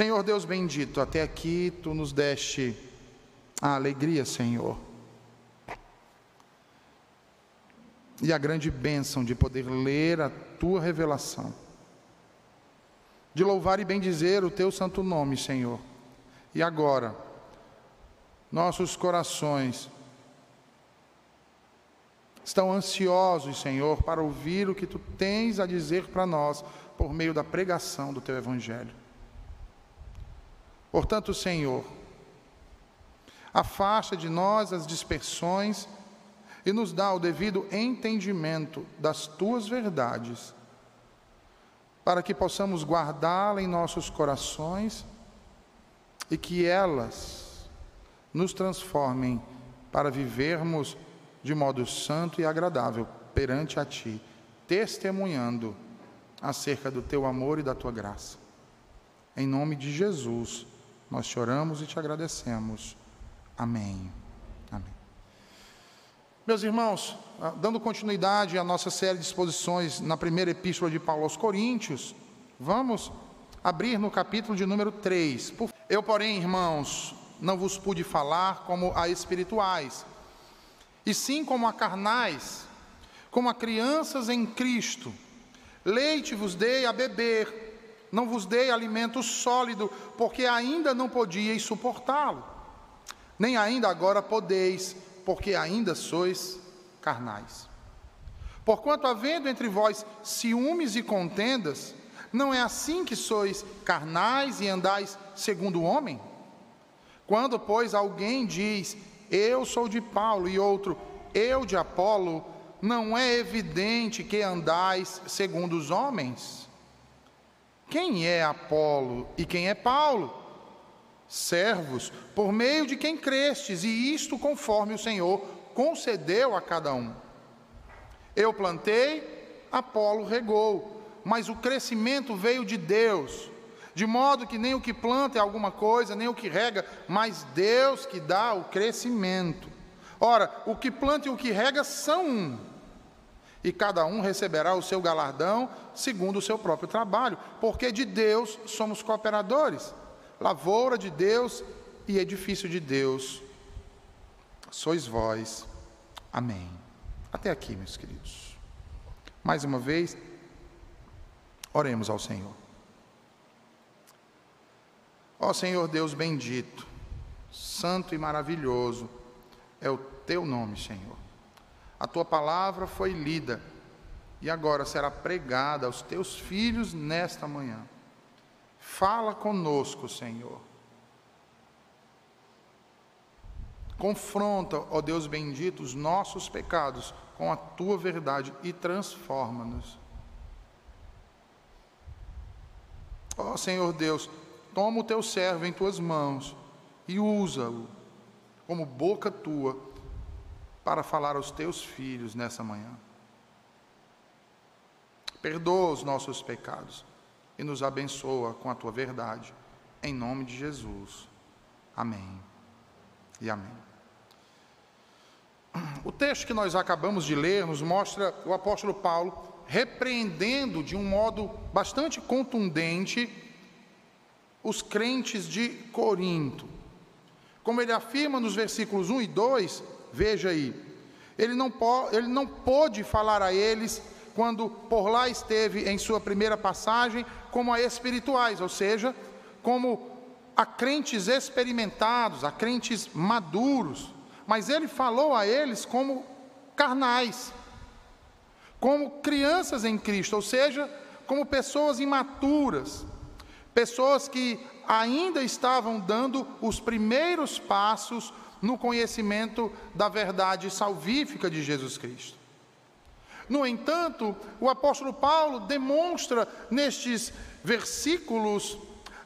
Senhor Deus bendito, até aqui tu nos deste a alegria, Senhor. E a grande bênção de poder ler a tua revelação, de louvar e bendizer o teu santo nome, Senhor. E agora, nossos corações estão ansiosos, Senhor, para ouvir o que tu tens a dizer para nós por meio da pregação do teu evangelho. Portanto, Senhor, afasta de nós as dispersões e nos dá o devido entendimento das tuas verdades, para que possamos guardá-la em nossos corações e que elas nos transformem para vivermos de modo santo e agradável perante a Ti, testemunhando acerca do Teu amor e da Tua graça. Em nome de Jesus. Nós choramos e te agradecemos. Amém. Amém. Meus irmãos, ah, dando continuidade à nossa série de exposições na primeira epístola de Paulo aos Coríntios, vamos abrir no capítulo de número 3. Eu, porém, irmãos, não vos pude falar como a espirituais, e sim como a carnais, como a crianças em Cristo. Leite vos dei a beber não vos dei alimento sólido, porque ainda não podíeis suportá-lo, nem ainda agora podeis, porque ainda sois carnais. Porquanto, havendo entre vós ciúmes e contendas, não é assim que sois carnais e andais segundo o homem? Quando, pois, alguém diz, eu sou de Paulo, e outro, eu de Apolo, não é evidente que andais segundo os homens? Quem é Apolo e quem é Paulo? Servos, por meio de quem crestes, e isto conforme o Senhor concedeu a cada um. Eu plantei, Apolo regou, mas o crescimento veio de Deus, de modo que nem o que planta é alguma coisa, nem o que rega, mas Deus que dá o crescimento. Ora, o que planta e o que rega são um e cada um receberá o seu galardão segundo o seu próprio trabalho, porque de Deus somos cooperadores, lavoura de Deus e edifício de Deus sois vós. Amém. Até aqui, meus queridos. Mais uma vez, oremos ao Senhor. Ó Senhor Deus bendito, santo e maravilhoso é o teu nome, Senhor. A tua palavra foi lida e agora será pregada aos teus filhos nesta manhã. Fala conosco, Senhor. Confronta, ó Deus bendito, os nossos pecados com a tua verdade e transforma-nos. Ó Senhor Deus, toma o teu servo em tuas mãos e usa-o como boca tua para falar aos teus filhos nessa manhã. Perdoa os nossos pecados e nos abençoa com a tua verdade. Em nome de Jesus. Amém. E amém. O texto que nós acabamos de ler nos mostra o apóstolo Paulo repreendendo de um modo bastante contundente os crentes de Corinto. Como ele afirma nos versículos 1 e 2, Veja aí, ele não, pode, ele não pôde falar a eles quando por lá esteve em sua primeira passagem, como a espirituais, ou seja, como a crentes experimentados, a crentes maduros, mas ele falou a eles como carnais, como crianças em Cristo, ou seja, como pessoas imaturas, pessoas que ainda estavam dando os primeiros passos no conhecimento da verdade salvífica de Jesus Cristo. No entanto, o apóstolo Paulo demonstra nestes versículos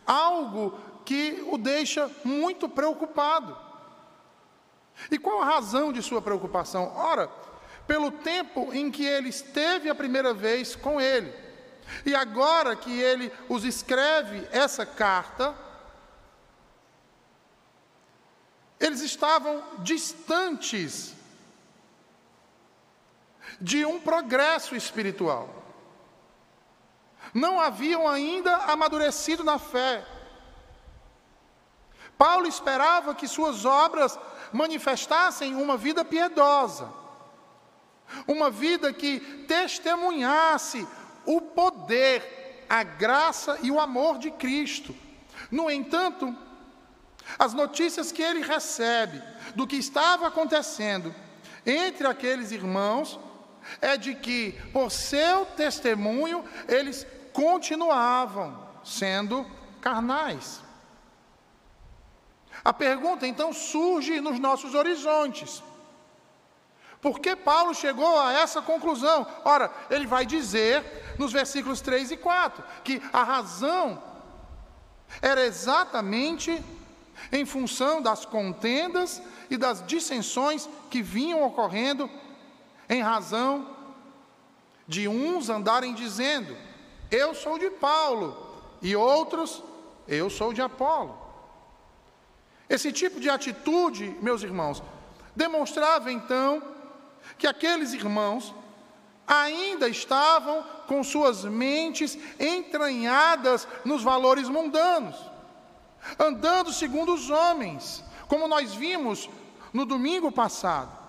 algo que o deixa muito preocupado. E qual a razão de sua preocupação? Ora, pelo tempo em que ele esteve a primeira vez com ele. E agora que ele os escreve essa carta, Eles estavam distantes de um progresso espiritual. Não haviam ainda amadurecido na fé. Paulo esperava que suas obras manifestassem uma vida piedosa, uma vida que testemunhasse o poder, a graça e o amor de Cristo. No entanto, as notícias que ele recebe do que estava acontecendo entre aqueles irmãos é de que, por seu testemunho, eles continuavam sendo carnais. A pergunta então surge nos nossos horizontes. Por que Paulo chegou a essa conclusão? Ora, ele vai dizer nos versículos 3 e 4 que a razão era exatamente em função das contendas e das dissensões que vinham ocorrendo em razão de uns andarem dizendo: Eu sou de Paulo, e outros: Eu sou de Apolo. Esse tipo de atitude, meus irmãos, demonstrava então que aqueles irmãos ainda estavam com suas mentes entranhadas nos valores mundanos, andando segundo os homens, como nós vimos no domingo passado.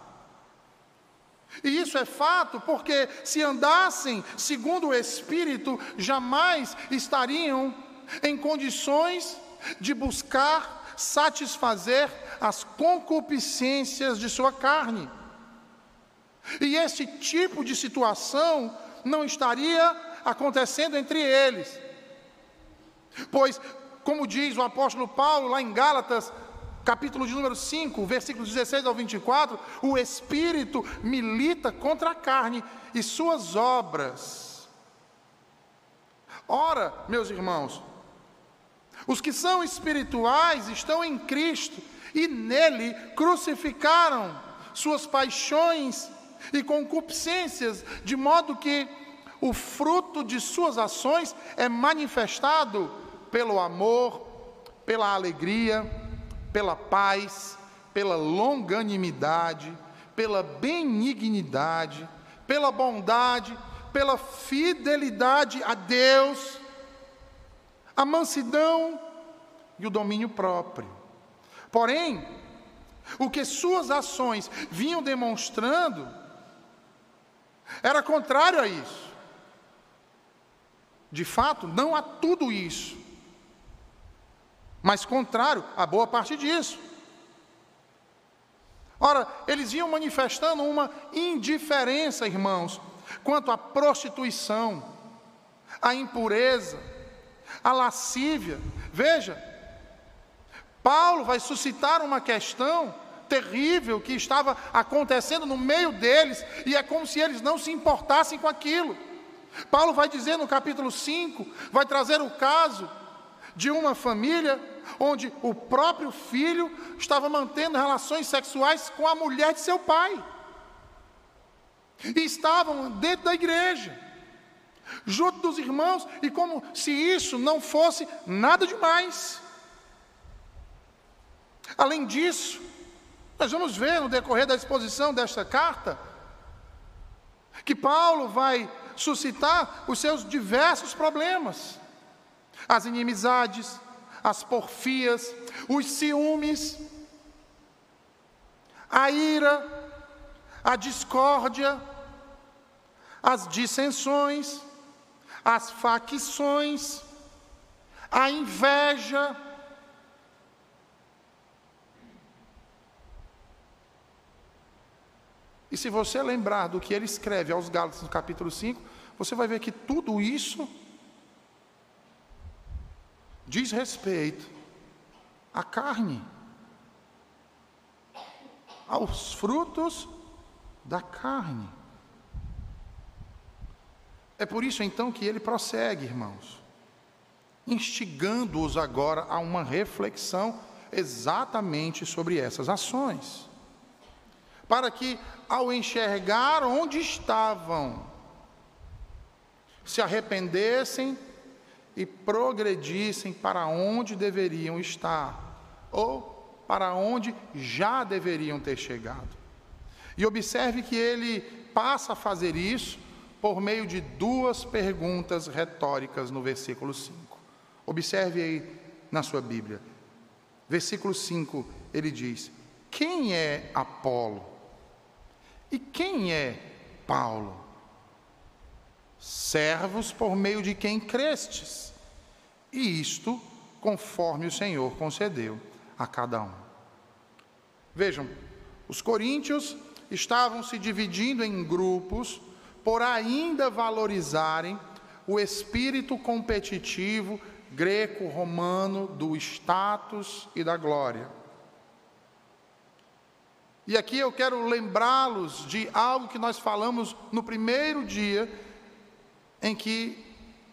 E isso é fato porque, se andassem segundo o Espírito, jamais estariam em condições de buscar satisfazer as concupiscências de sua carne. E esse tipo de situação não estaria acontecendo entre eles. Pois, como diz o apóstolo Paulo lá em Gálatas, capítulo de número 5, versículos 16 ao 24, o espírito milita contra a carne e suas obras. Ora, meus irmãos, os que são espirituais estão em Cristo e nele crucificaram suas paixões e concupiscências, de modo que o fruto de suas ações é manifestado pelo amor, pela alegria, pela paz, pela longanimidade, pela benignidade, pela bondade, pela fidelidade a Deus, a mansidão e o domínio próprio. Porém, o que suas ações vinham demonstrando era contrário a isso. De fato, não há tudo isso mas contrário a boa parte disso. Ora, eles iam manifestando uma indiferença, irmãos, quanto à prostituição, à impureza, à lascívia. Veja, Paulo vai suscitar uma questão terrível que estava acontecendo no meio deles, e é como se eles não se importassem com aquilo. Paulo vai dizer no capítulo 5, vai trazer o caso de uma família onde o próprio filho estava mantendo relações sexuais com a mulher de seu pai. E estavam dentro da igreja, junto dos irmãos, e como se isso não fosse nada demais. Além disso, nós vamos ver no decorrer da exposição desta carta, que Paulo vai suscitar os seus diversos problemas, as inimizades, as porfias, os ciúmes, a ira, a discórdia, as dissensões, as facções, a inveja, E se você lembrar do que ele escreve aos Gálatas no capítulo 5, você vai ver que tudo isso diz respeito à carne, aos frutos da carne. É por isso então que ele prossegue, irmãos, instigando-os agora a uma reflexão exatamente sobre essas ações, para que, ao enxergar onde estavam, se arrependessem e progredissem para onde deveriam estar, ou para onde já deveriam ter chegado. E observe que ele passa a fazer isso por meio de duas perguntas retóricas no versículo 5. Observe aí na sua Bíblia. Versículo 5, ele diz: Quem é Apolo? E quem é Paulo? Servos por meio de quem crestes, e isto conforme o Senhor concedeu a cada um. Vejam, os coríntios estavam se dividindo em grupos por ainda valorizarem o espírito competitivo greco-romano do status e da glória. E aqui eu quero lembrá-los de algo que nós falamos no primeiro dia em que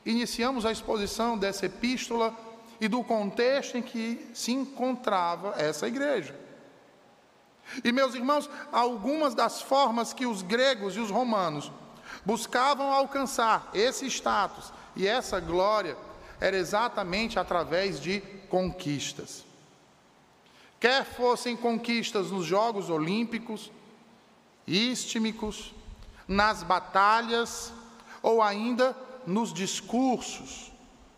iniciamos a exposição dessa epístola e do contexto em que se encontrava essa igreja. E meus irmãos, algumas das formas que os gregos e os romanos buscavam alcançar esse status e essa glória era exatamente através de conquistas. Quer fossem conquistas nos Jogos Olímpicos, istmicos, nas batalhas ou ainda nos discursos,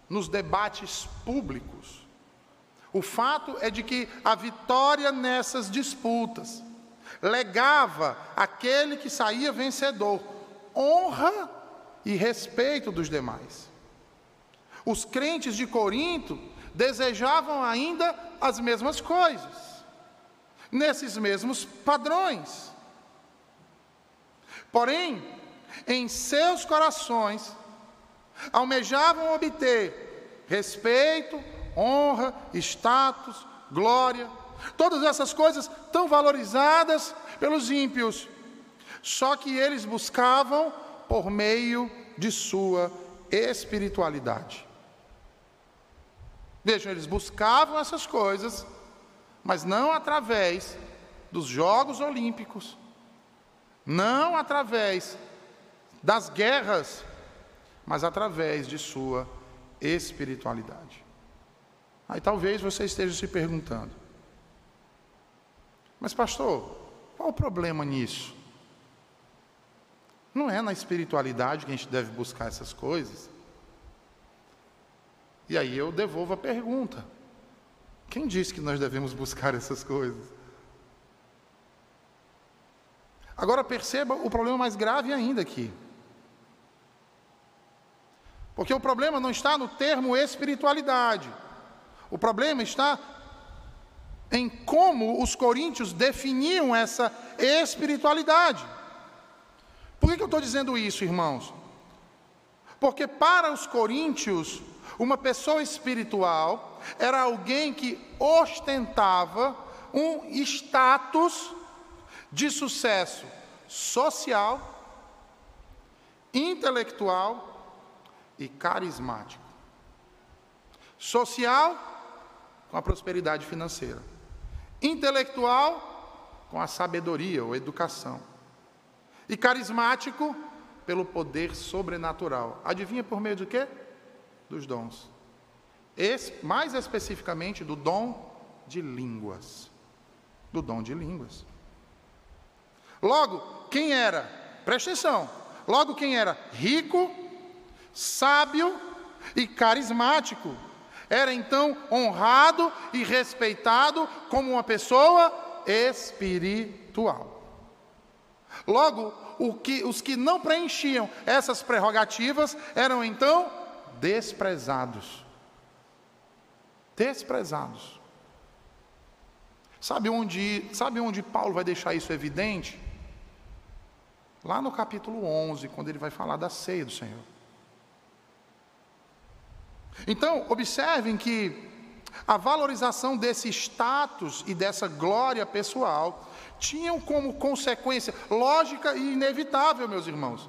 nos debates públicos. O fato é de que a vitória nessas disputas legava aquele que saía vencedor honra e respeito dos demais. Os crentes de Corinto desejavam ainda as mesmas coisas, nesses mesmos padrões. Porém, em seus corações, almejavam obter respeito, honra, status, glória, todas essas coisas tão valorizadas pelos ímpios, só que eles buscavam por meio de sua espiritualidade. Vejam, eles buscavam essas coisas, mas não através dos Jogos Olímpicos, não através das guerras, mas através de sua espiritualidade. Aí talvez você esteja se perguntando: mas, pastor, qual o problema nisso? Não é na espiritualidade que a gente deve buscar essas coisas? E aí eu devolvo a pergunta: quem disse que nós devemos buscar essas coisas? Agora perceba o problema mais grave ainda aqui. Porque o problema não está no termo espiritualidade. O problema está em como os coríntios definiam essa espiritualidade. Por que, eu estou dizendo isso, irmãos? Porque para os coríntios, uma pessoa espiritual era alguém que ostentava um status de sucesso social, intelectual e carismático. Social, com a prosperidade financeira. Intelectual, com a sabedoria ou educação. E carismático, pelo poder sobrenatural. Adivinha por meio do quê? dos dons. Esse, mais especificamente do dom de línguas. Do dom de línguas. Logo, quem era? Presta atenção. Logo, quem era rico, sábio e carismático, era então honrado e respeitado como uma pessoa espiritual. Logo, que, os que não preenchiam essas prerrogativas eram então desprezados. Desprezados. Sabe onde, sabe onde Paulo vai deixar isso evidente? Lá no capítulo 11, quando ele vai falar da ceia do Senhor. Então, observem que a valorização desse status e dessa glória pessoal tinham como consequência lógica e inevitável, meus irmãos,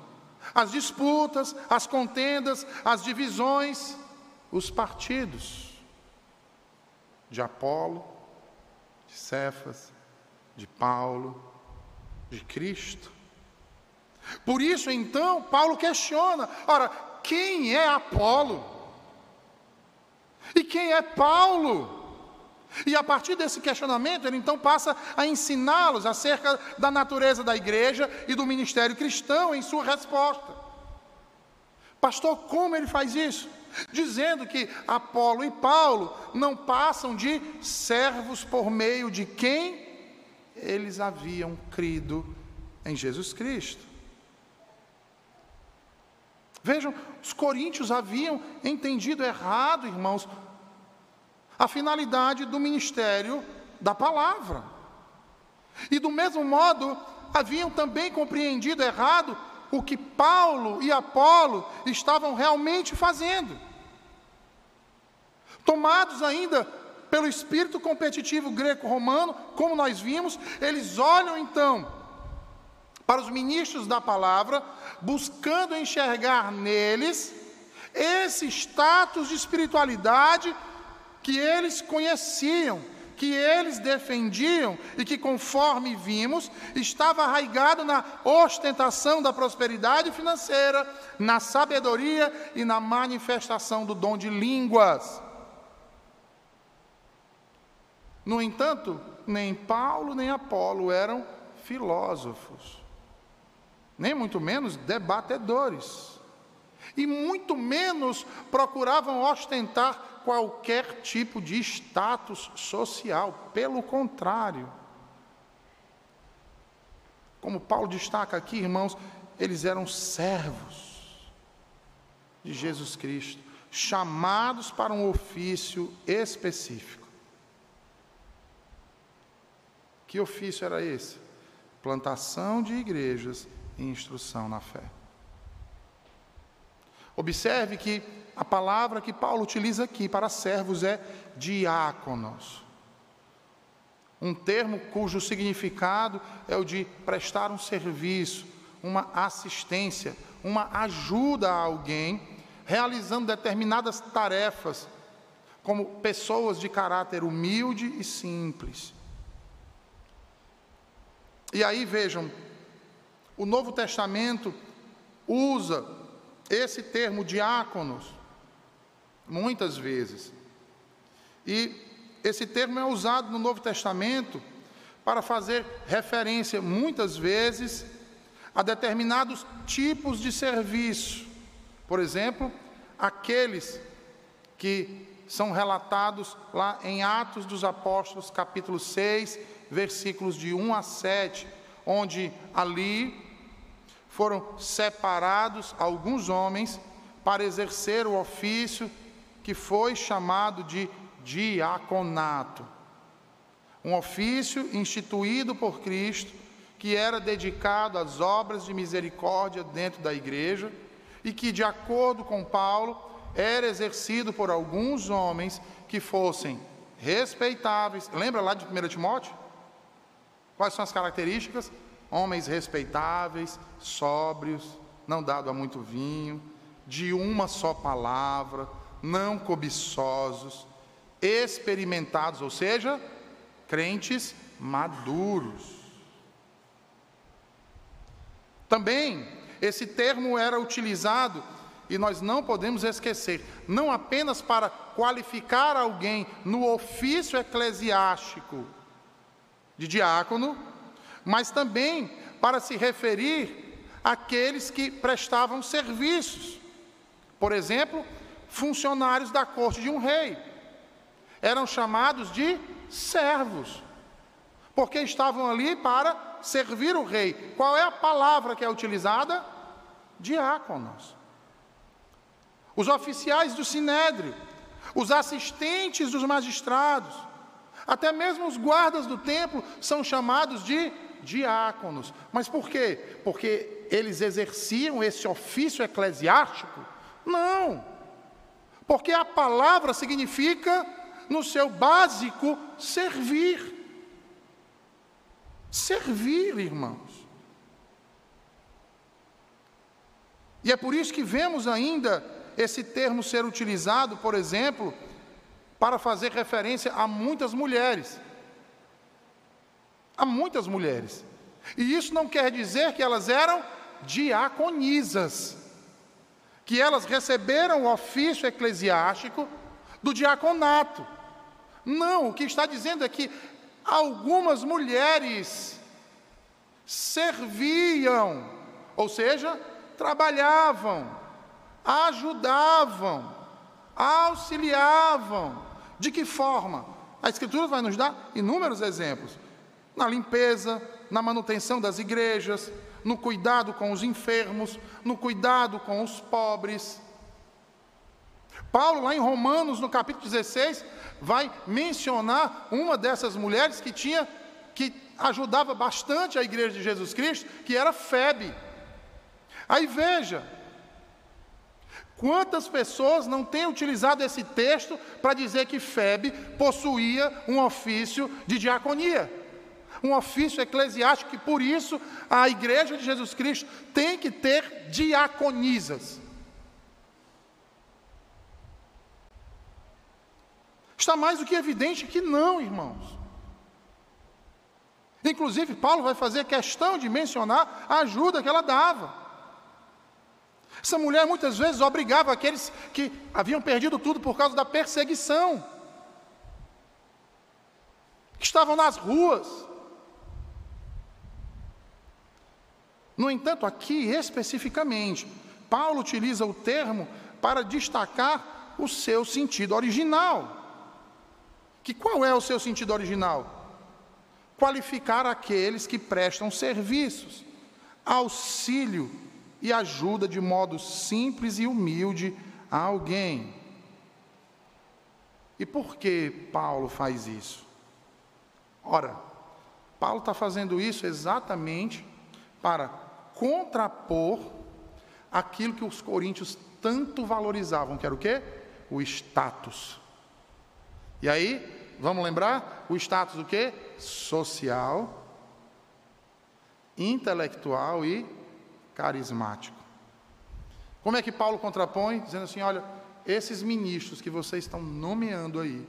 as disputas, as contendas, as divisões, os partidos de Apolo, de Cefas, de Paulo, de Cristo. Por isso, então, Paulo questiona: ora, quem é Apolo? E quem é Paulo? E a partir desse questionamento, ele então passa a ensiná-los acerca da natureza da igreja e do ministério cristão em sua resposta. Pastor, como ele faz isso? dizendo que Apolo e Paulo não passam de servos por meio de quem eles haviam crido em Jesus Cristo. Vejam, os coríntios haviam entendido errado, irmãos, a finalidade do ministério da palavra. E do mesmo modo, haviam também compreendido errado o que Paulo e Apolo estavam realmente fazendo. Tomados ainda pelo espírito competitivo greco-romano, como nós vimos, eles olham então para os ministros da palavra, buscando enxergar neles esse status de espiritualidade que eles conheciam, que eles defendiam e que, conforme vimos, estava arraigado na ostentação da prosperidade financeira, na sabedoria e na manifestação do dom de línguas. No entanto, nem Paulo nem Apolo eram filósofos, nem muito menos debatedores, e muito menos procuravam ostentar qualquer tipo de status social, pelo contrário. Como Paulo destaca aqui, irmãos, eles eram servos de Jesus Cristo, chamados para um ofício específico. Que ofício era esse? Plantação de igrejas e instrução na fé. Observe que a palavra que Paulo utiliza aqui para servos é diáconos. Um termo cujo significado é o de prestar um serviço, uma assistência, uma ajuda a alguém, realizando determinadas tarefas, como pessoas de caráter humilde e simples. E aí vejam, o Novo Testamento usa esse termo diáconos muitas vezes. E esse termo é usado no Novo Testamento para fazer referência, muitas vezes, a determinados tipos de serviço. Por exemplo, aqueles que são relatados lá em Atos dos Apóstolos, capítulo 6, versículos de 1 a 7, onde ali foram separados alguns homens para exercer o ofício que foi chamado de diaconato. Um ofício instituído por Cristo, que era dedicado às obras de misericórdia dentro da igreja e que, de acordo com Paulo, era exercido por alguns homens que fossem respeitáveis. Lembra lá de 1 Timóteo? Quais são as características? Homens respeitáveis, sóbrios, não dado a muito vinho, de uma só palavra, não cobiçosos, experimentados, ou seja, crentes maduros. Também esse termo era utilizado e nós não podemos esquecer, não apenas para qualificar alguém no ofício eclesiástico de diácono, mas também para se referir àqueles que prestavam serviços. Por exemplo, funcionários da corte de um rei. Eram chamados de servos, porque estavam ali para servir o rei. Qual é a palavra que é utilizada? Diáconos. Os oficiais do sinédrio, os assistentes dos magistrados, até mesmo os guardas do templo são chamados de diáconos. Mas por quê? Porque eles exerciam esse ofício eclesiástico? Não. Porque a palavra significa, no seu básico, servir. Servir, irmãos. E é por isso que vemos ainda esse termo ser utilizado, por exemplo, para fazer referência a muitas mulheres. A muitas mulheres. E isso não quer dizer que elas eram diaconisas que elas receberam o ofício eclesiástico do diaconato. Não, o que está dizendo é que algumas mulheres serviam, ou seja, trabalhavam, ajudavam auxiliavam. De que forma? A Escritura vai nos dar inúmeros exemplos: na limpeza, na manutenção das igrejas, no cuidado com os enfermos, no cuidado com os pobres. Paulo, lá em Romanos, no capítulo 16, vai mencionar uma dessas mulheres que tinha, que ajudava bastante a igreja de Jesus Cristo, que era Febe. Aí veja, quantas pessoas não têm utilizado esse texto para dizer que Febe possuía um ofício de diaconia, um ofício eclesiástico, que por isso a igreja de Jesus Cristo tem que ter diaconisas. Está mais do que evidente que não, irmãos. Inclusive, Paulo vai fazer questão de mencionar a ajuda que ela dava. Essa mulher muitas vezes obrigava aqueles que haviam perdido tudo por causa da perseguição, que estavam nas ruas. No entanto, aqui especificamente, Paulo utiliza o termo para destacar o seu sentido original. Que qual é o seu sentido original? Qualificar aqueles que prestam serviços, auxílio e ajuda de modo simples e humilde a alguém. E por que Paulo faz isso? Ora, Paulo está fazendo isso exatamente para contrapor aquilo que os coríntios tanto valorizavam, que era o quê? O status. E aí, vamos lembrar? O status do quê? Social, intelectual e carismático. Como é que Paulo contrapõe? Dizendo assim: olha, esses ministros que vocês estão nomeando aí,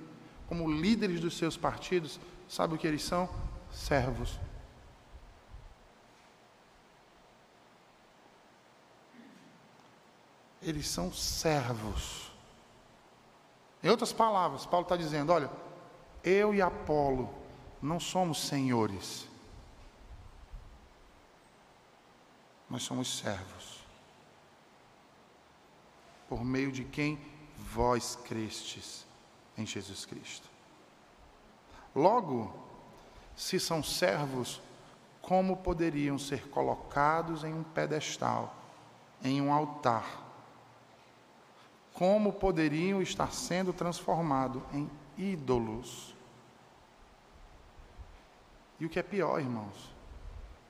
como líderes dos seus partidos, sabe o que eles são? Servos. Eles são servos. Em outras palavras, Paulo está dizendo: olha, eu e Apolo não somos senhores, nós somos servos, por meio de quem vós crestes em Jesus Cristo. Logo, se são servos, como poderiam ser colocados em um pedestal, em um altar? Como poderiam estar sendo transformados em ídolos. E o que é pior, irmãos?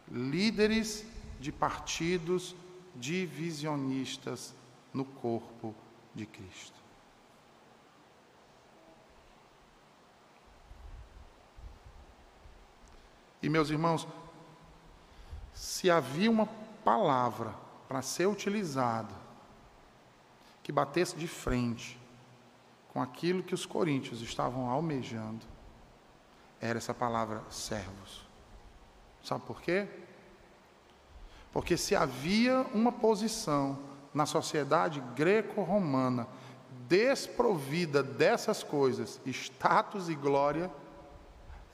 Líderes de partidos divisionistas no corpo de Cristo. E meus irmãos, se havia uma palavra para ser utilizada que batesse de frente com aquilo que os coríntios estavam almejando, era essa palavra servos. Sabe por quê? Porque se havia uma posição na sociedade greco-romana desprovida dessas coisas, status e glória,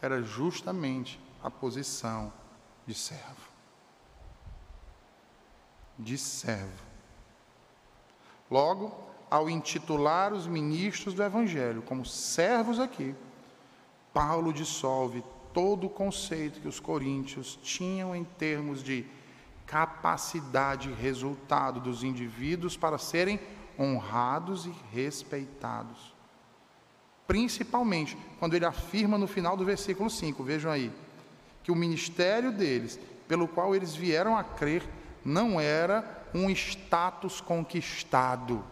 era justamente a posição de servo. De servo. Logo, ao intitular os ministros do Evangelho como servos aqui, Paulo dissolve todo o conceito que os coríntios tinham em termos de capacidade e resultado dos indivíduos para serem honrados e respeitados. Principalmente quando ele afirma no final do versículo 5, vejam aí, que o ministério deles, pelo qual eles vieram a crer, não era um status conquistado,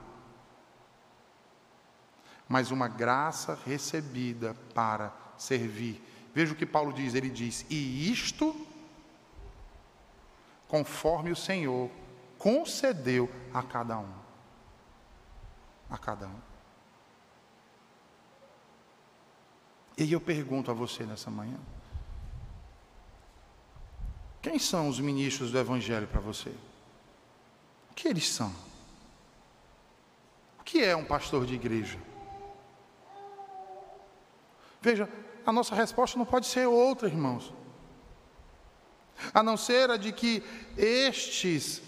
mas uma graça recebida para servir. Veja o que Paulo diz: ele diz, e isto, conforme o Senhor concedeu a cada um. A cada um. E eu pergunto a você nessa manhã: quem são os ministros do Evangelho para você? Que eles são? O que é um pastor de igreja? Veja, a nossa resposta não pode ser outra, irmãos, a não ser a de que estes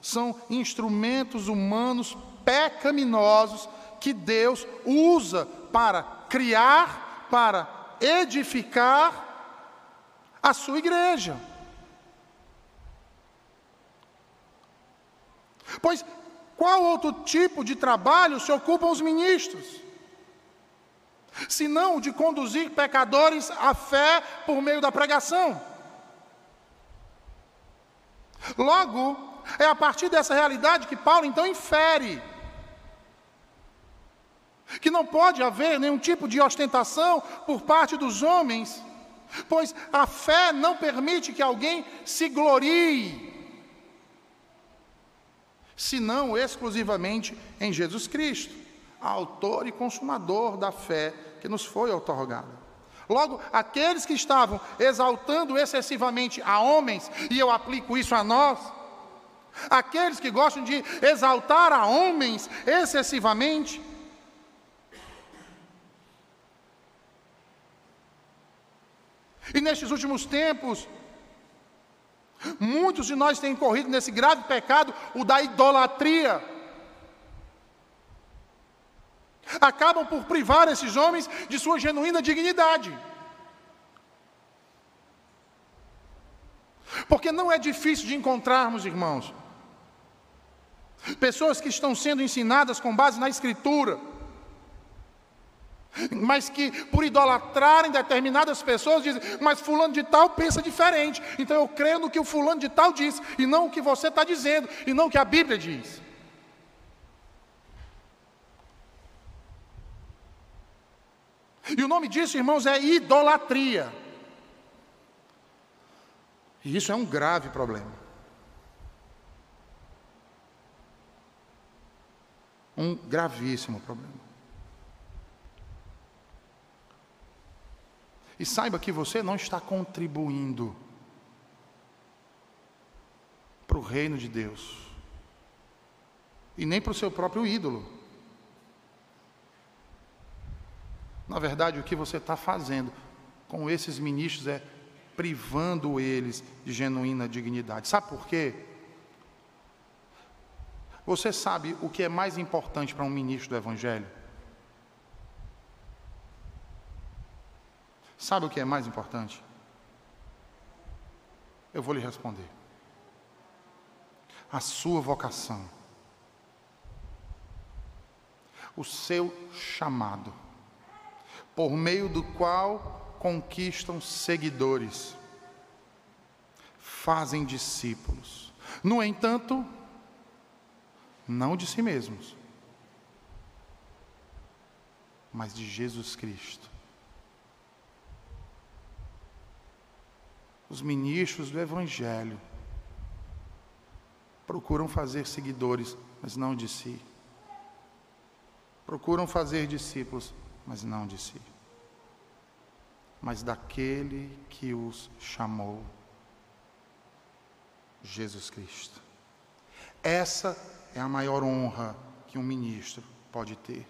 são instrumentos humanos pecaminosos que Deus usa para criar, para edificar a sua igreja. Pois qual outro tipo de trabalho se ocupam os ministros? Senão de conduzir pecadores à fé por meio da pregação. Logo, é a partir dessa realidade que Paulo então infere que não pode haver nenhum tipo de ostentação por parte dos homens, pois a fé não permite que alguém se glorie, senão exclusivamente em Jesus Cristo, autor e consumador da fé que nos foi otorgada. Logo, aqueles que estavam exaltando excessivamente a homens, e eu aplico isso a nós, aqueles que gostam de exaltar a homens excessivamente, E nestes últimos tempos, muitos de nós têm corrido nesse grave pecado, o da idolatria. Acabam por privar esses homens de sua genuína dignidade. Porque não é difícil de encontrarmos, irmãos, pessoas que estão sendo ensinadas com base na Escritura mas que por idolatrarem determinadas pessoas dizem, mas fulano de tal pensa diferente, então eu creio no que o fulano de tal diz, e não o que você está dizendo, e não o que a Bíblia diz. E o nome disso, irmãos, é idolatria. E isso é um grave problema. Um gravíssimo problema. E saiba que você não está contribuindo para o reino de Deus, e nem para o seu próprio ídolo. Na verdade, o que você está fazendo com esses ministros é privando eles de genuína dignidade. Sabe por quê? Você sabe o que é mais importante para um ministro do Evangelho? Sabe o que é mais importante? Eu vou lhe responder. A sua vocação, o seu chamado, por meio do qual conquistam seguidores, fazem discípulos. No entanto, não de si mesmos, mas de Jesus Cristo os ministros do Evangelho procuram fazer seguidores, mas não de si. Procuram fazer discípulos, mas não de si. Mas daquele que os chamou, Jesus Cristo. Essa é a maior honra que um ministro pode ter.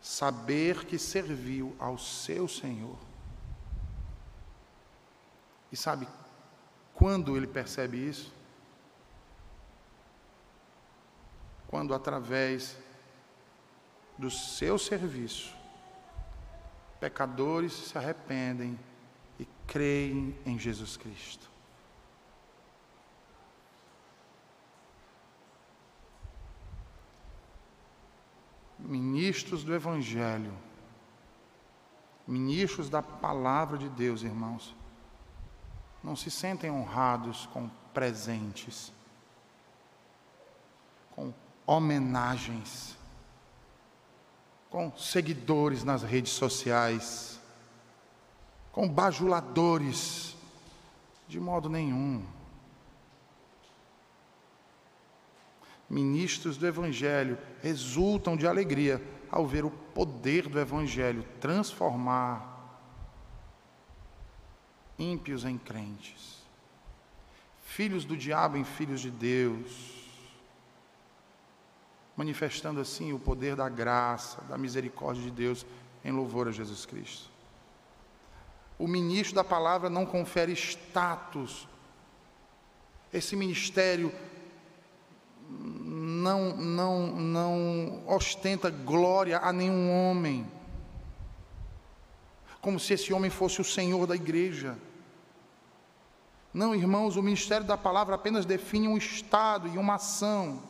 Saber que serviu ao seu Senhor e sabe quando ele percebe isso? Quando, através do seu serviço, pecadores se arrependem e creem em Jesus Cristo. Ministros do Evangelho, ministros da palavra de Deus, irmãos, não se sentem honrados com presentes, com homenagens, com seguidores nas redes sociais, com bajuladores, de modo nenhum. Ministros do Evangelho exultam de alegria ao ver o poder do Evangelho transformar ímpios em crentes, filhos do diabo em filhos de Deus, manifestando assim o poder da graça, da misericórdia de Deus em louvor a Jesus Cristo. O ministro da palavra não confere status, esse ministério não, não, não ostenta glória a nenhum homem, como se esse homem fosse o Senhor da igreja. Não, irmãos, o ministério da palavra apenas define um estado e uma ação.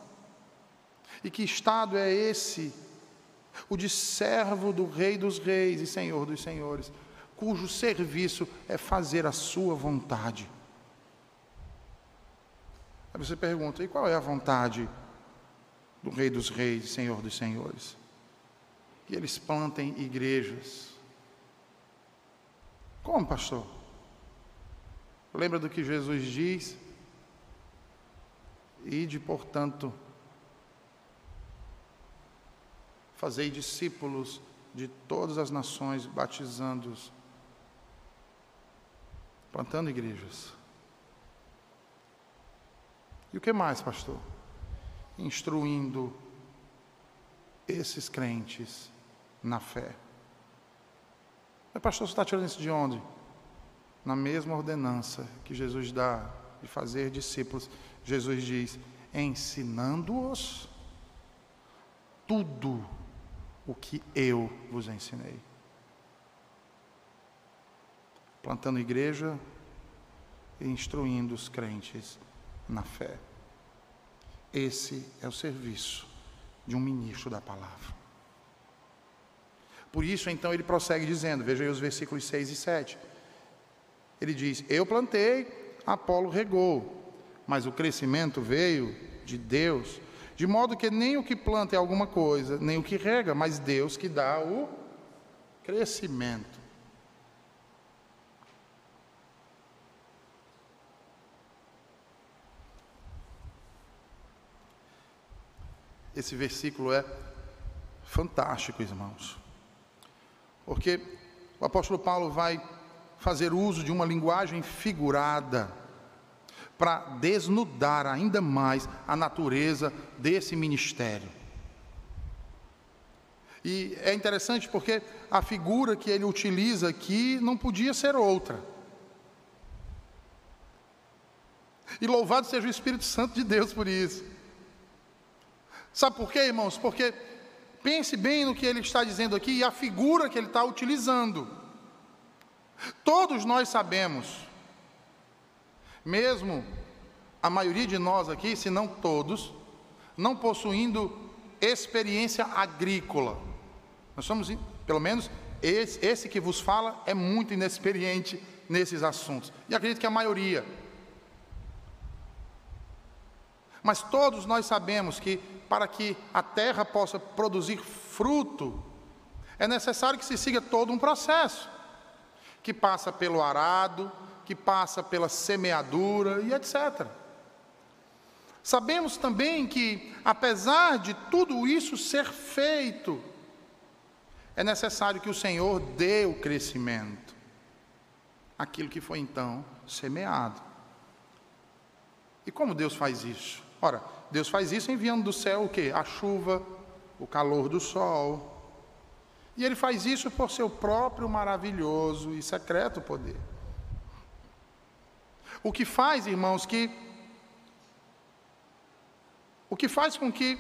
E que estado é esse? O de servo do Rei dos Reis e Senhor dos Senhores, cujo serviço é fazer a sua vontade. Aí você pergunta: e qual é a vontade do Rei dos Reis e Senhor dos Senhores? Que eles plantem igrejas. Como, pastor? Lembra do que Jesus diz? Ide, portanto, fazei discípulos de todas as nações, batizando-os, plantando igrejas. E o que mais, pastor? Instruindo esses crentes na fé. Mas, pastor, você está tirando isso de onde? Na mesma ordenança que Jesus dá de fazer discípulos, Jesus diz: ensinando-os tudo o que eu vos ensinei. Plantando igreja e instruindo os crentes na fé. Esse é o serviço de um ministro da palavra. Por isso, então, ele prossegue dizendo, veja aí os versículos 6 e 7. Ele diz: Eu plantei, Apolo regou, mas o crescimento veio de Deus, de modo que nem o que planta é alguma coisa, nem o que rega, mas Deus que dá o crescimento. Esse versículo é fantástico, irmãos. Porque o apóstolo Paulo vai fazer uso de uma linguagem figurada para desnudar ainda mais a natureza desse ministério. E é interessante porque a figura que ele utiliza aqui não podia ser outra. E louvado seja o Espírito Santo de Deus por isso. Sabe por quê, irmãos? Porque pense bem no que ele está dizendo aqui e a figura que ele está utilizando. Todos nós sabemos, mesmo a maioria de nós aqui, se não todos, não possuindo experiência agrícola. Nós somos, pelo menos, esse, esse que vos fala é muito inexperiente nesses assuntos. E acredito que a maioria. Mas todos nós sabemos que para que a terra possa produzir fruto, é necessário que se siga todo um processo, que passa pelo arado, que passa pela semeadura e etc. Sabemos também que, apesar de tudo isso ser feito, é necessário que o Senhor dê o crescimento, aquilo que foi então semeado. E como Deus faz isso? Ora, Deus faz isso enviando do céu o que? A chuva, o calor do sol. E ele faz isso por seu próprio maravilhoso e secreto poder. O que faz, irmãos, que o que faz com que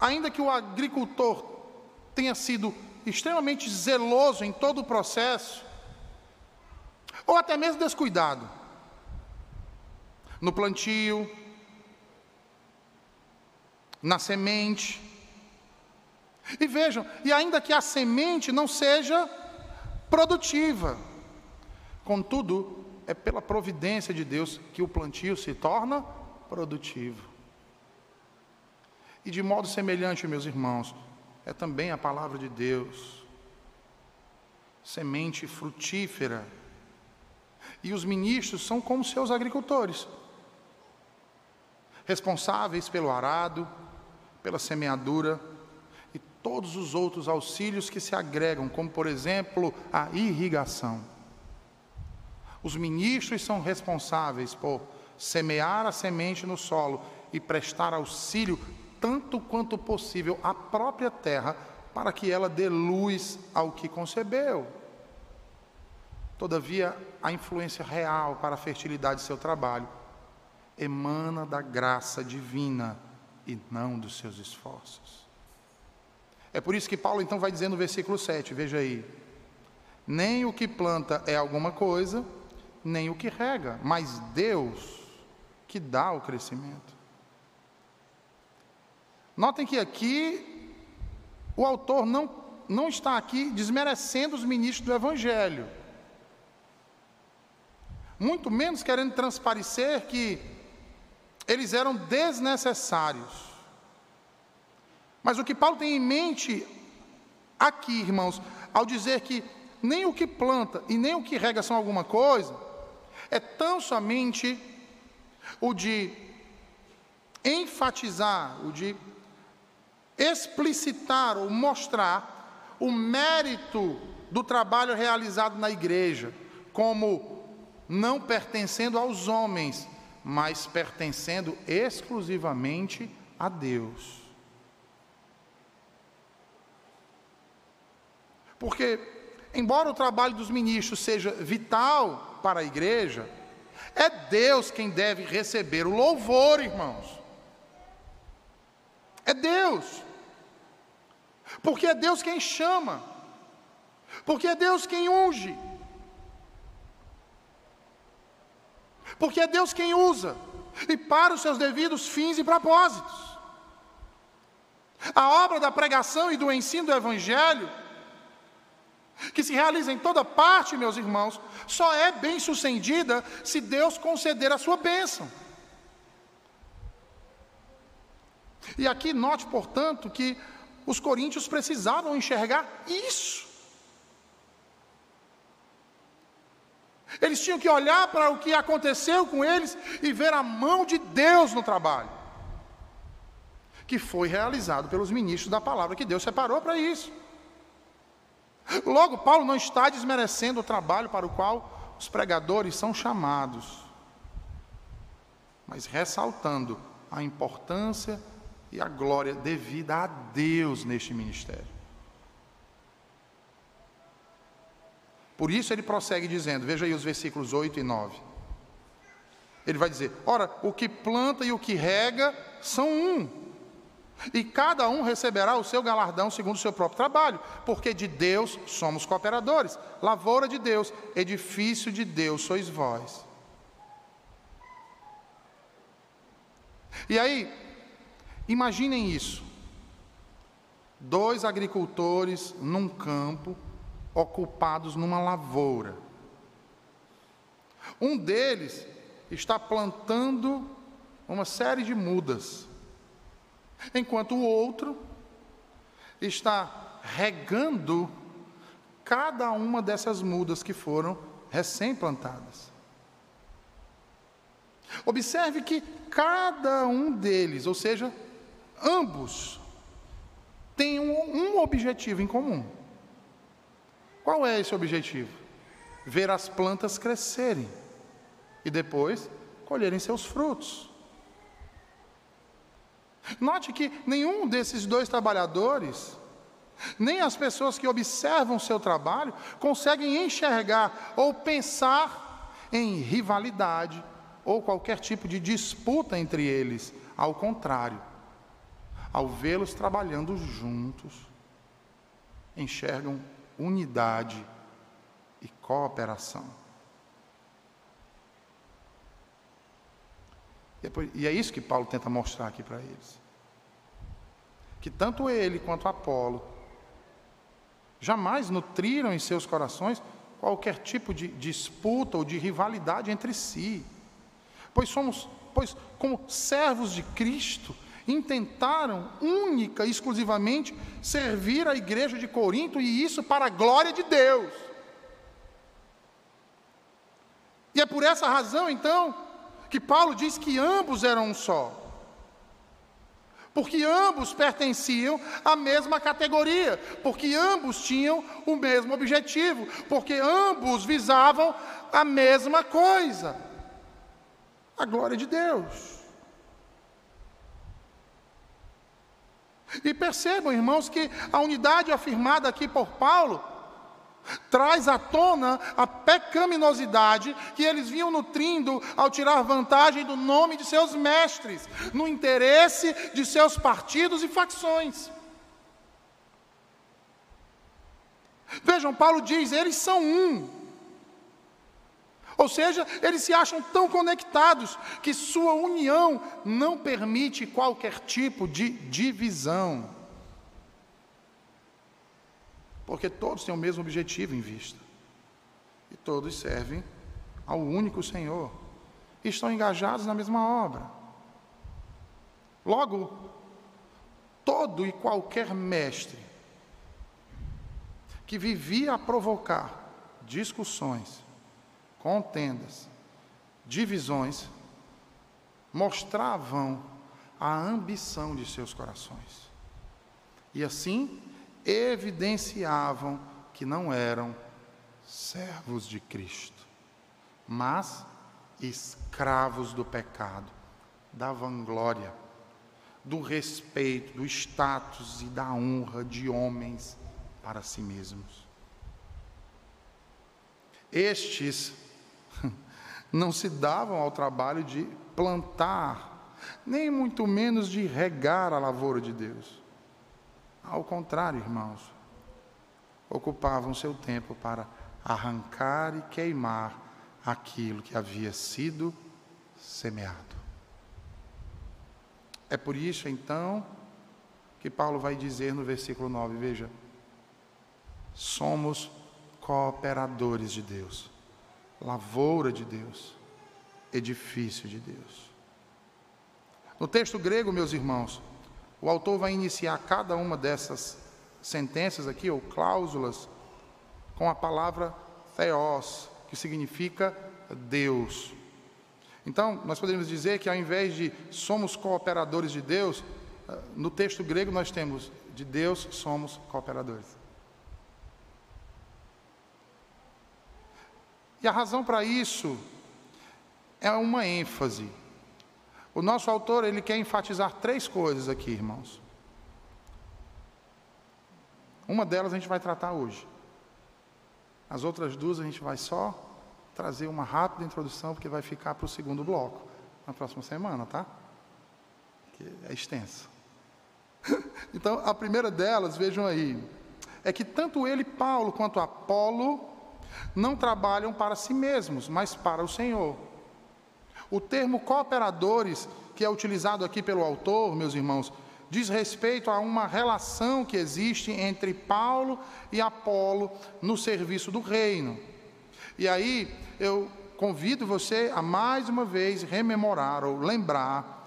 ainda que o agricultor tenha sido extremamente zeloso em todo o processo, ou até mesmo descuidado no plantio, na semente. E vejam, e ainda que a semente não seja produtiva, contudo, é pela providência de Deus que o plantio se torna produtivo. E de modo semelhante, meus irmãos, é também a palavra de Deus, semente frutífera. E os ministros são como seus agricultores, responsáveis pelo arado, pela semeadura todos os outros auxílios que se agregam, como por exemplo a irrigação. Os ministros são responsáveis por semear a semente no solo e prestar auxílio tanto quanto possível à própria terra para que ela dê luz ao que concebeu. Todavia, a influência real para a fertilidade de seu trabalho emana da graça divina e não dos seus esforços. É por isso que Paulo então vai dizer no versículo 7, veja aí: nem o que planta é alguma coisa, nem o que rega, mas Deus que dá o crescimento. Notem que aqui o autor não, não está aqui desmerecendo os ministros do Evangelho, muito menos querendo transparecer que eles eram desnecessários. Mas o que Paulo tem em mente aqui, irmãos, ao dizer que nem o que planta e nem o que rega são alguma coisa, é tão somente o de enfatizar, o de explicitar ou mostrar o mérito do trabalho realizado na igreja, como não pertencendo aos homens, mas pertencendo exclusivamente a Deus. Porque embora o trabalho dos ministros seja vital para a igreja, é Deus quem deve receber o louvor, irmãos. É Deus. Porque é Deus quem chama. Porque é Deus quem unge. Porque é Deus quem usa. E para os seus devidos fins e propósitos. A obra da pregação e do ensino do Evangelho que se realiza em toda parte, meus irmãos, só é bem sucedida se Deus conceder a sua bênção. E aqui note, portanto, que os coríntios precisavam enxergar isso. Eles tinham que olhar para o que aconteceu com eles e ver a mão de Deus no trabalho, que foi realizado pelos ministros da palavra que Deus separou para isso. Logo, Paulo não está desmerecendo o trabalho para o qual os pregadores são chamados, mas ressaltando a importância e a glória devida a Deus neste ministério. Por isso ele prossegue dizendo, veja aí os versículos 8 e 9. Ele vai dizer: Ora, o que planta e o que rega são um, e cada um receberá o seu galardão segundo o seu próprio trabalho, porque de Deus somos cooperadores, lavoura de Deus, edifício de Deus sois vós. E aí, imaginem isso: dois agricultores num campo, ocupados numa lavoura. Um deles está plantando uma série de mudas enquanto o outro está regando cada uma dessas mudas que foram recém-plantadas. Observe que cada um deles, ou seja, ambos, tem um, um, objetivo em comum. Qual é esse objetivo? Ver as plantas crescerem e depois colherem seus frutos. Note que nenhum desses dois trabalhadores, nem as pessoas que observam o seu trabalho, conseguem enxergar ou pensar em rivalidade ou qualquer tipo de disputa entre eles. Ao contrário, ao vê-los trabalhando juntos, enxergam unidade e cooperação. E é isso que Paulo tenta mostrar aqui para eles que tanto ele quanto Apolo jamais nutriram em seus corações qualquer tipo de disputa ou de rivalidade entre si. Pois somos, pois como servos de Cristo, intentaram única e exclusivamente servir a igreja de Corinto e isso para a glória de Deus. E é por essa razão, então, que Paulo diz que ambos eram um só porque ambos pertenciam à mesma categoria, porque ambos tinham o mesmo objetivo, porque ambos visavam a mesma coisa a glória de Deus. E percebam, irmãos, que a unidade afirmada aqui por Paulo traz à tona a pecaminosidade que eles vinham nutrindo ao tirar vantagem do nome de seus mestres, no interesse de seus partidos e facções. Vejam, Paulo diz: eles são um. Ou seja, eles se acham tão conectados que sua união não permite qualquer tipo de divisão. Porque todos têm o mesmo objetivo em vista. E todos servem ao único Senhor. E estão engajados na mesma obra. Logo, todo e qualquer mestre que vivia a provocar discussões, contendas, divisões, mostravam a ambição de seus corações. E assim evidenciavam que não eram servos de Cristo, mas escravos do pecado, da vanglória, do respeito, do status e da honra de homens para si mesmos. Estes não se davam ao trabalho de plantar, nem muito menos de regar a lavoura de Deus. Ao contrário, irmãos, ocupavam seu tempo para arrancar e queimar aquilo que havia sido semeado. É por isso, então, que Paulo vai dizer no versículo 9: veja, somos cooperadores de Deus, lavoura de Deus, edifício de Deus. No texto grego, meus irmãos, o autor vai iniciar cada uma dessas sentenças aqui, ou cláusulas, com a palavra theos, que significa Deus. Então, nós podemos dizer que ao invés de somos cooperadores de Deus, eh, no texto grego nós temos de Deus somos cooperadores. E a razão para isso é uma ênfase. O nosso autor, ele quer enfatizar três coisas aqui, irmãos. Uma delas a gente vai tratar hoje. As outras duas a gente vai só trazer uma rápida introdução, porque vai ficar para o segundo bloco, na próxima semana, tá? Que é extenso. então, a primeira delas, vejam aí, é que tanto ele, Paulo, quanto Apolo, não trabalham para si mesmos, mas para o Senhor. O termo cooperadores, que é utilizado aqui pelo autor, meus irmãos, diz respeito a uma relação que existe entre Paulo e Apolo no serviço do reino. E aí eu convido você a mais uma vez rememorar ou lembrar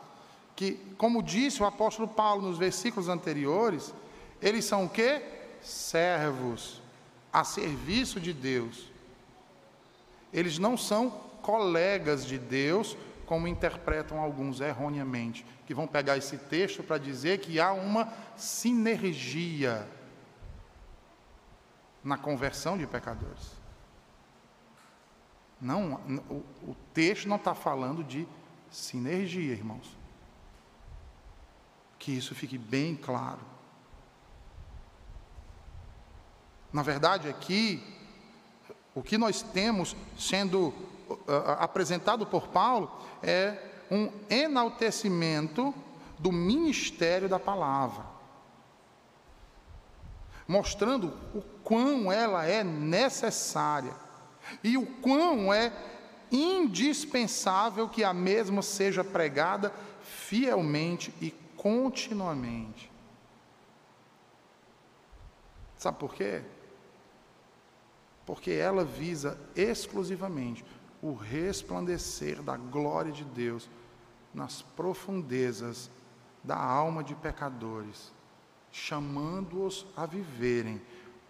que, como disse o apóstolo Paulo nos versículos anteriores, eles são o quê? Servos a serviço de Deus. Eles não são colegas de Deus, como interpretam alguns erroneamente, que vão pegar esse texto para dizer que há uma sinergia na conversão de pecadores. Não, o, o texto não está falando de sinergia, irmãos. Que isso fique bem claro. Na verdade, aqui, o que nós temos sendo apresentado por Paulo é um enaltecimento do ministério da palavra, mostrando o quão ela é necessária e o quão é indispensável que a mesma seja pregada fielmente e continuamente. Sabe por quê? porque ela visa exclusivamente o resplandecer da glória de Deus nas profundezas da alma de pecadores, chamando-os a viverem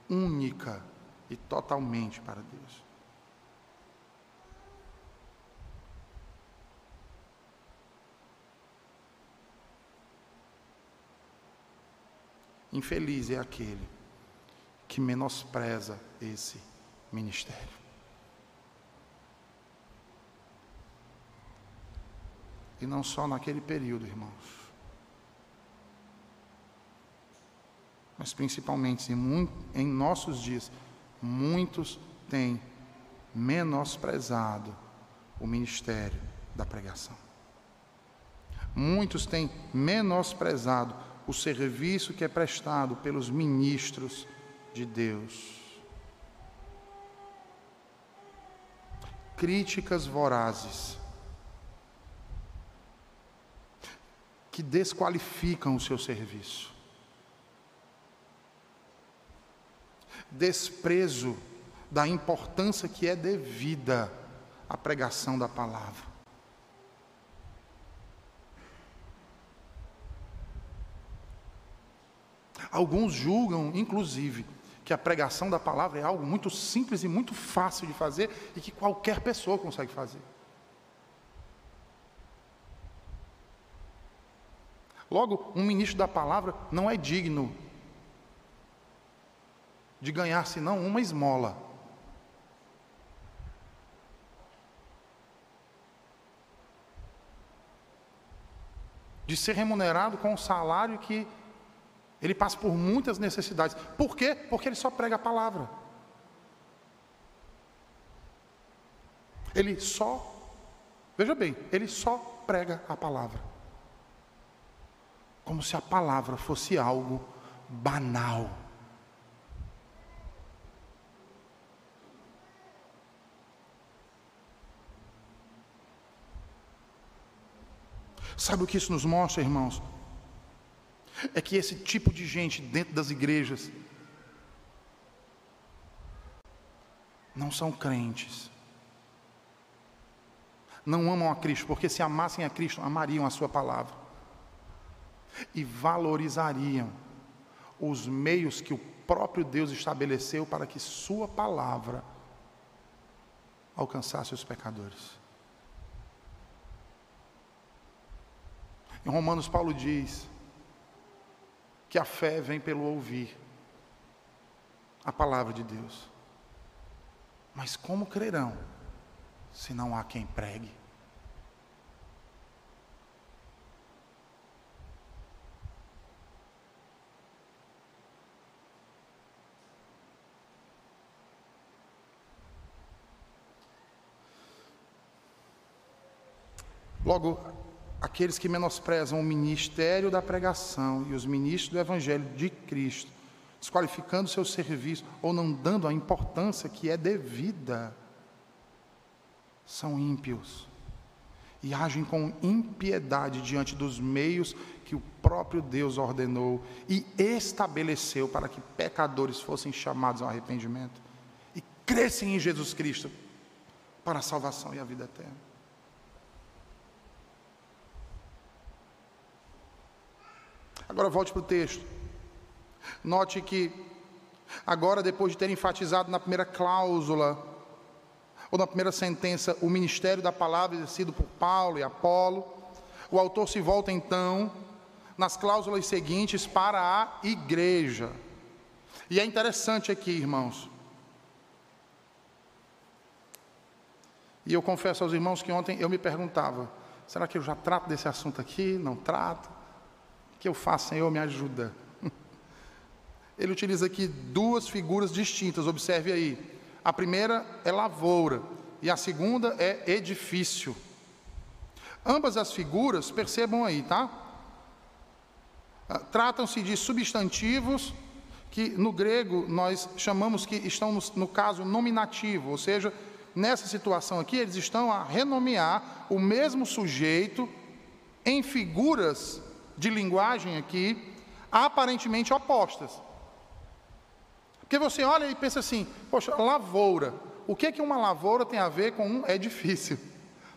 única e totalmente para Deus. Infeliz é aquele que menospreza esse ministério. E não só naquele período, irmãos. Mas principalmente em, muito, em nossos dias, muitos têm menosprezado o ministério da pregação. Muitos têm menosprezado o serviço que é prestado pelos ministros de Deus. Críticas vorazes que desqualificam o seu serviço. Desprezo da importância que é devida à pregação da palavra. Alguns julgam, inclusive, que a pregação da palavra é algo muito simples e muito fácil de fazer e que qualquer pessoa consegue fazer. Logo, um ministro da palavra não é digno de ganhar senão uma esmola. De ser remunerado com um salário que ele passa por muitas necessidades. Por quê? Porque ele só prega a palavra. Ele só, veja bem, ele só prega a palavra. Como se a palavra fosse algo banal. Sabe o que isso nos mostra, irmãos? é que esse tipo de gente dentro das igrejas não são crentes. Não amam a Cristo, porque se amassem a Cristo, amariam a Sua palavra e valorizariam os meios que o próprio Deus estabeleceu para que Sua palavra alcançasse os pecadores. Em Romanos, Paulo diz: que a fé vem pelo ouvir a palavra de Deus. Mas como crerão se não há quem pregue? Logo, aqueles que menosprezam o ministério da pregação e os ministros do Evangelho de Cristo, desqualificando seu serviço ou não dando a importância que é devida, são ímpios e agem com impiedade diante dos meios que o próprio Deus ordenou e estabeleceu para que pecadores fossem chamados ao arrependimento e crescem em Jesus Cristo para a salvação e a vida eterna. Agora volte para o texto. Note que, agora, depois de ter enfatizado na primeira cláusula, ou na primeira sentença, o ministério da palavra exercido por Paulo e Apolo, o autor se volta então nas cláusulas seguintes para a igreja. E é interessante aqui, irmãos. E eu confesso aos irmãos que ontem eu me perguntava: será que eu já trato desse assunto aqui? Não trato? Que eu faço, Senhor, me ajuda. Ele utiliza aqui duas figuras distintas, observe aí. A primeira é lavoura e a segunda é edifício. Ambas as figuras, percebam aí, tá? Ah, tratam-se de substantivos que no grego nós chamamos que estão no, caso nominativo, ou seja, nessa situação aqui eles estão a renomear o mesmo sujeito em figuras de linguagem aqui, aparentemente opostas. Porque você olha e pensa assim, poxa, lavoura. O que, é que uma lavoura tem a ver com um edifício?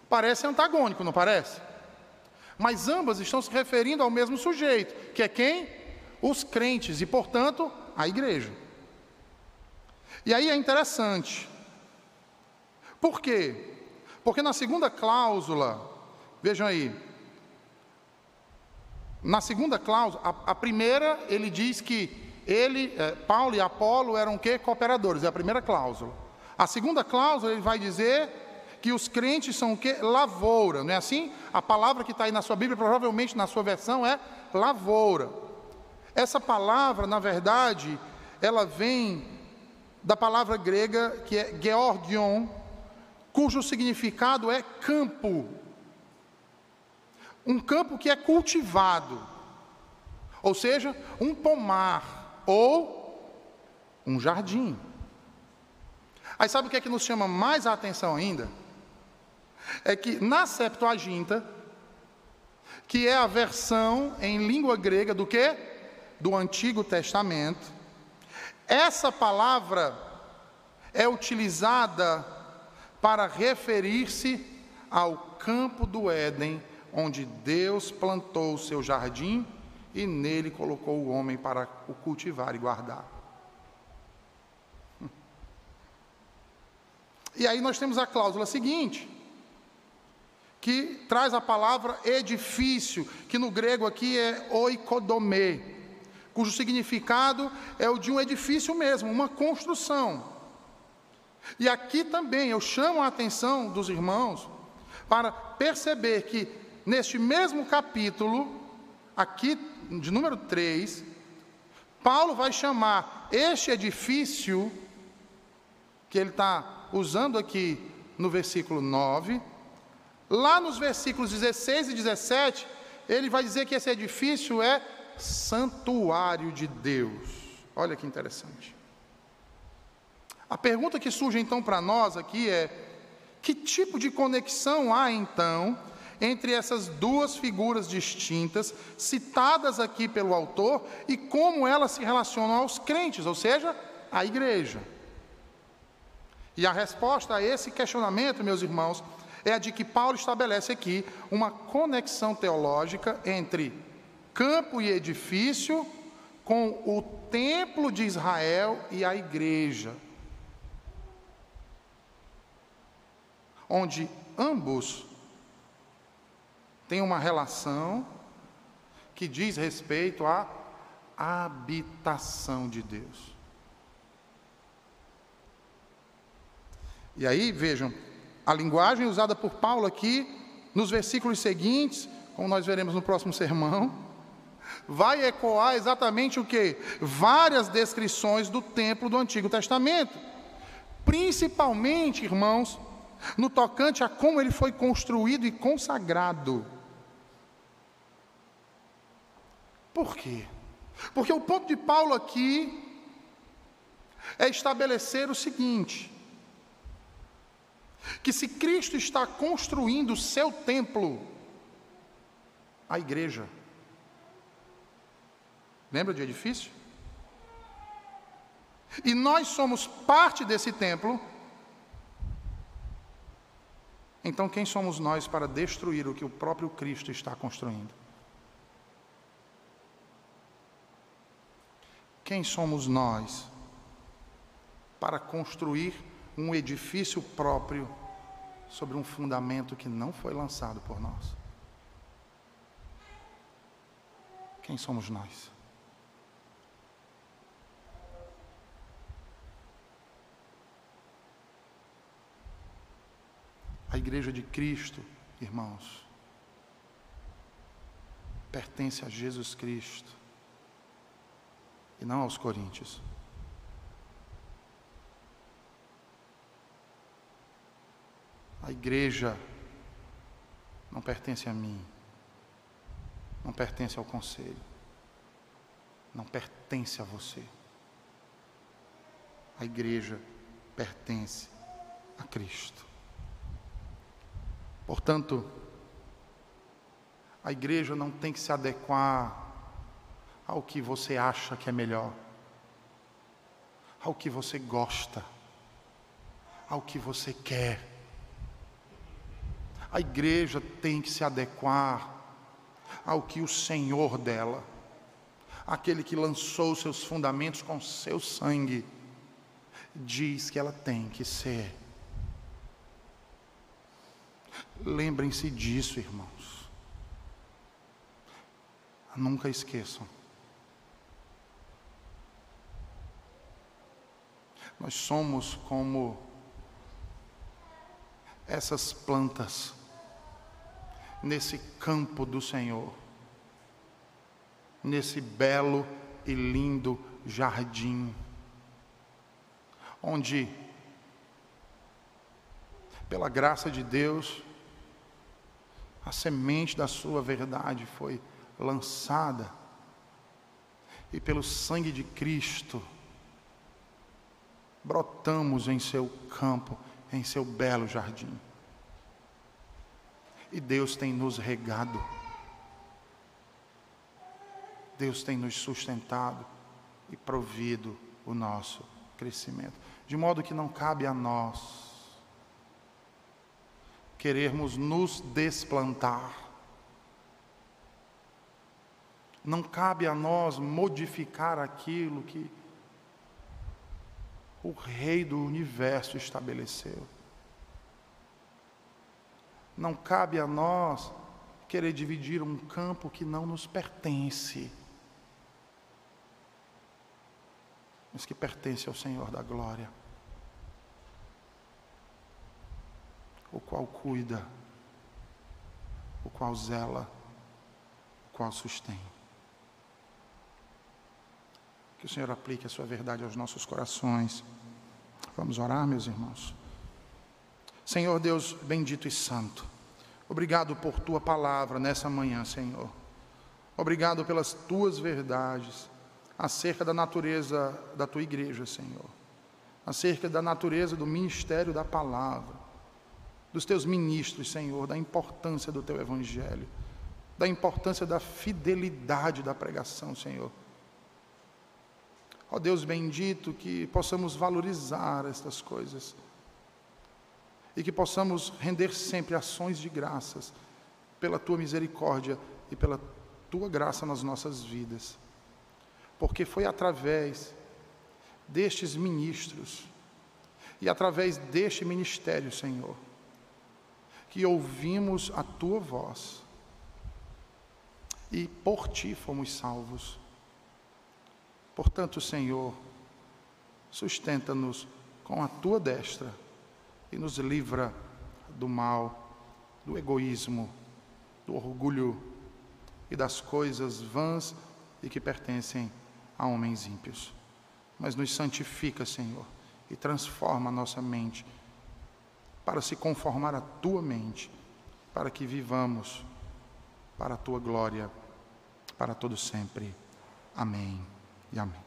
Parece antagônico, não parece? Mas ambas estão se referindo ao mesmo sujeito, que é quem? Os crentes, e portanto, a igreja. E aí é interessante. Por quê? Porque na segunda cláusula, vejam aí, na segunda cláusula, a, a primeira, ele diz que ele, é, Paulo e Apolo eram que cooperadores, é a primeira cláusula. A segunda cláusula, ele vai dizer que os crentes são o? Lavoura, não é assim? A palavra que está aí na sua Bíblia, provavelmente na sua versão, é lavoura. Essa palavra, na verdade, ela vem da palavra grega que é georgion, cujo significado é campo. Um campo que é cultivado, ou seja, um pomar ou um jardim. Aí sabe o que é que nos chama mais a atenção ainda? É que na Septuaginta, que é a versão em língua grega do que? Do Antigo Testamento, essa palavra é utilizada para referir-se ao campo do Éden, onde Deus plantou o seu jardim e nele colocou o homem para o cultivar e guardar. E aí nós temos a cláusula seguinte, que traz a palavra edifício, que no grego aqui é oikodome, cujo significado é o de um edifício mesmo, uma construção. E aqui também eu chamo a atenção dos irmãos para perceber que neste mesmo capítulo, aqui de número 3, Paulo vai chamar este edifício que ele está usando aqui no versículo 9. Lá nos versículos 16 e 17, ele vai dizer que esse edifício é santuário de Deus. Olha que interessante. A pergunta que surge então para nós aqui é: que tipo de conexão há então entre essas duas figuras distintas citadas aqui pelo autor e como elas se relacionam aos crentes, ou seja, à igreja? E a resposta a esse questionamento, meus irmãos, é a de que Paulo estabelece aqui uma conexão teológica entre campo e edifício com o templo de Israel e a igreja. Onde ambos têm uma relação que diz respeito à habitação de Deus. E aí, vejam, a linguagem usada por Paulo aqui, nos versículos seguintes, como nós veremos no próximo sermão, vai ecoar exatamente o que? Várias descrições do templo do Antigo Testamento. Principalmente, irmãos, no tocante a como ele foi construído e consagrado. Por quê? Porque o ponto de Paulo aqui é estabelecer o seguinte: que se Cristo está construindo o seu templo, a igreja. Lembra de edifício? E nós somos parte desse templo. Então, quem somos nós para destruir o que o próprio Cristo está construindo? Quem somos nós para construir um edifício próprio sobre um fundamento que não foi lançado por nós. Quem somos nós? A igreja de Cristo, irmãos, pertence a Jesus Cristo e não aos coríntios. A igreja não pertence a mim, não pertence ao conselho, não pertence a você. A igreja pertence a Cristo. Portanto, a igreja não tem que se adequar ao que você acha que é melhor, ao que você gosta, ao que você quer. A igreja tem que se adequar ao que o Senhor dela, aquele que lançou seus fundamentos com seu sangue, diz que ela tem que ser. Lembrem-se disso, irmãos. Nunca esqueçam. Nós somos como essas plantas nesse campo do Senhor, nesse belo e lindo jardim, onde, pela graça de Deus, a semente da Sua verdade foi lançada, e pelo sangue de Cristo, brotamos em seu campo, em seu belo jardim. E Deus tem nos regado, Deus tem nos sustentado e provido o nosso crescimento, de modo que não cabe a nós querermos nos desplantar. Não cabe a nós modificar aquilo que o Rei do universo estabeleceu. Não cabe a nós querer dividir um campo que não nos pertence. mas que pertence ao Senhor da glória, o qual cuida, o qual zela, o qual sustém. Que o Senhor aplique a sua verdade aos nossos corações. Vamos orar, meus irmãos. Senhor Deus bendito e santo, obrigado por tua palavra nessa manhã, Senhor. Obrigado pelas tuas verdades acerca da natureza da tua igreja, Senhor, acerca da natureza do ministério da palavra, dos teus ministros, Senhor, da importância do teu evangelho, da importância da fidelidade da pregação, Senhor. Ó Deus bendito, que possamos valorizar estas coisas e que possamos render sempre ações de graças pela tua misericórdia e pela tua graça nas nossas vidas porque foi através destes ministros e através deste ministério, Senhor, que ouvimos a tua voz e por ti fomos salvos. Portanto, Senhor, sustenta-nos com a tua destra e nos livra do mal, do egoísmo, do orgulho e das coisas vãs e que pertencem a homens ímpios. Mas nos santifica, Senhor, e transforma a nossa mente para se conformar à tua mente, para que vivamos para a tua glória, para todo sempre. Amém e amém.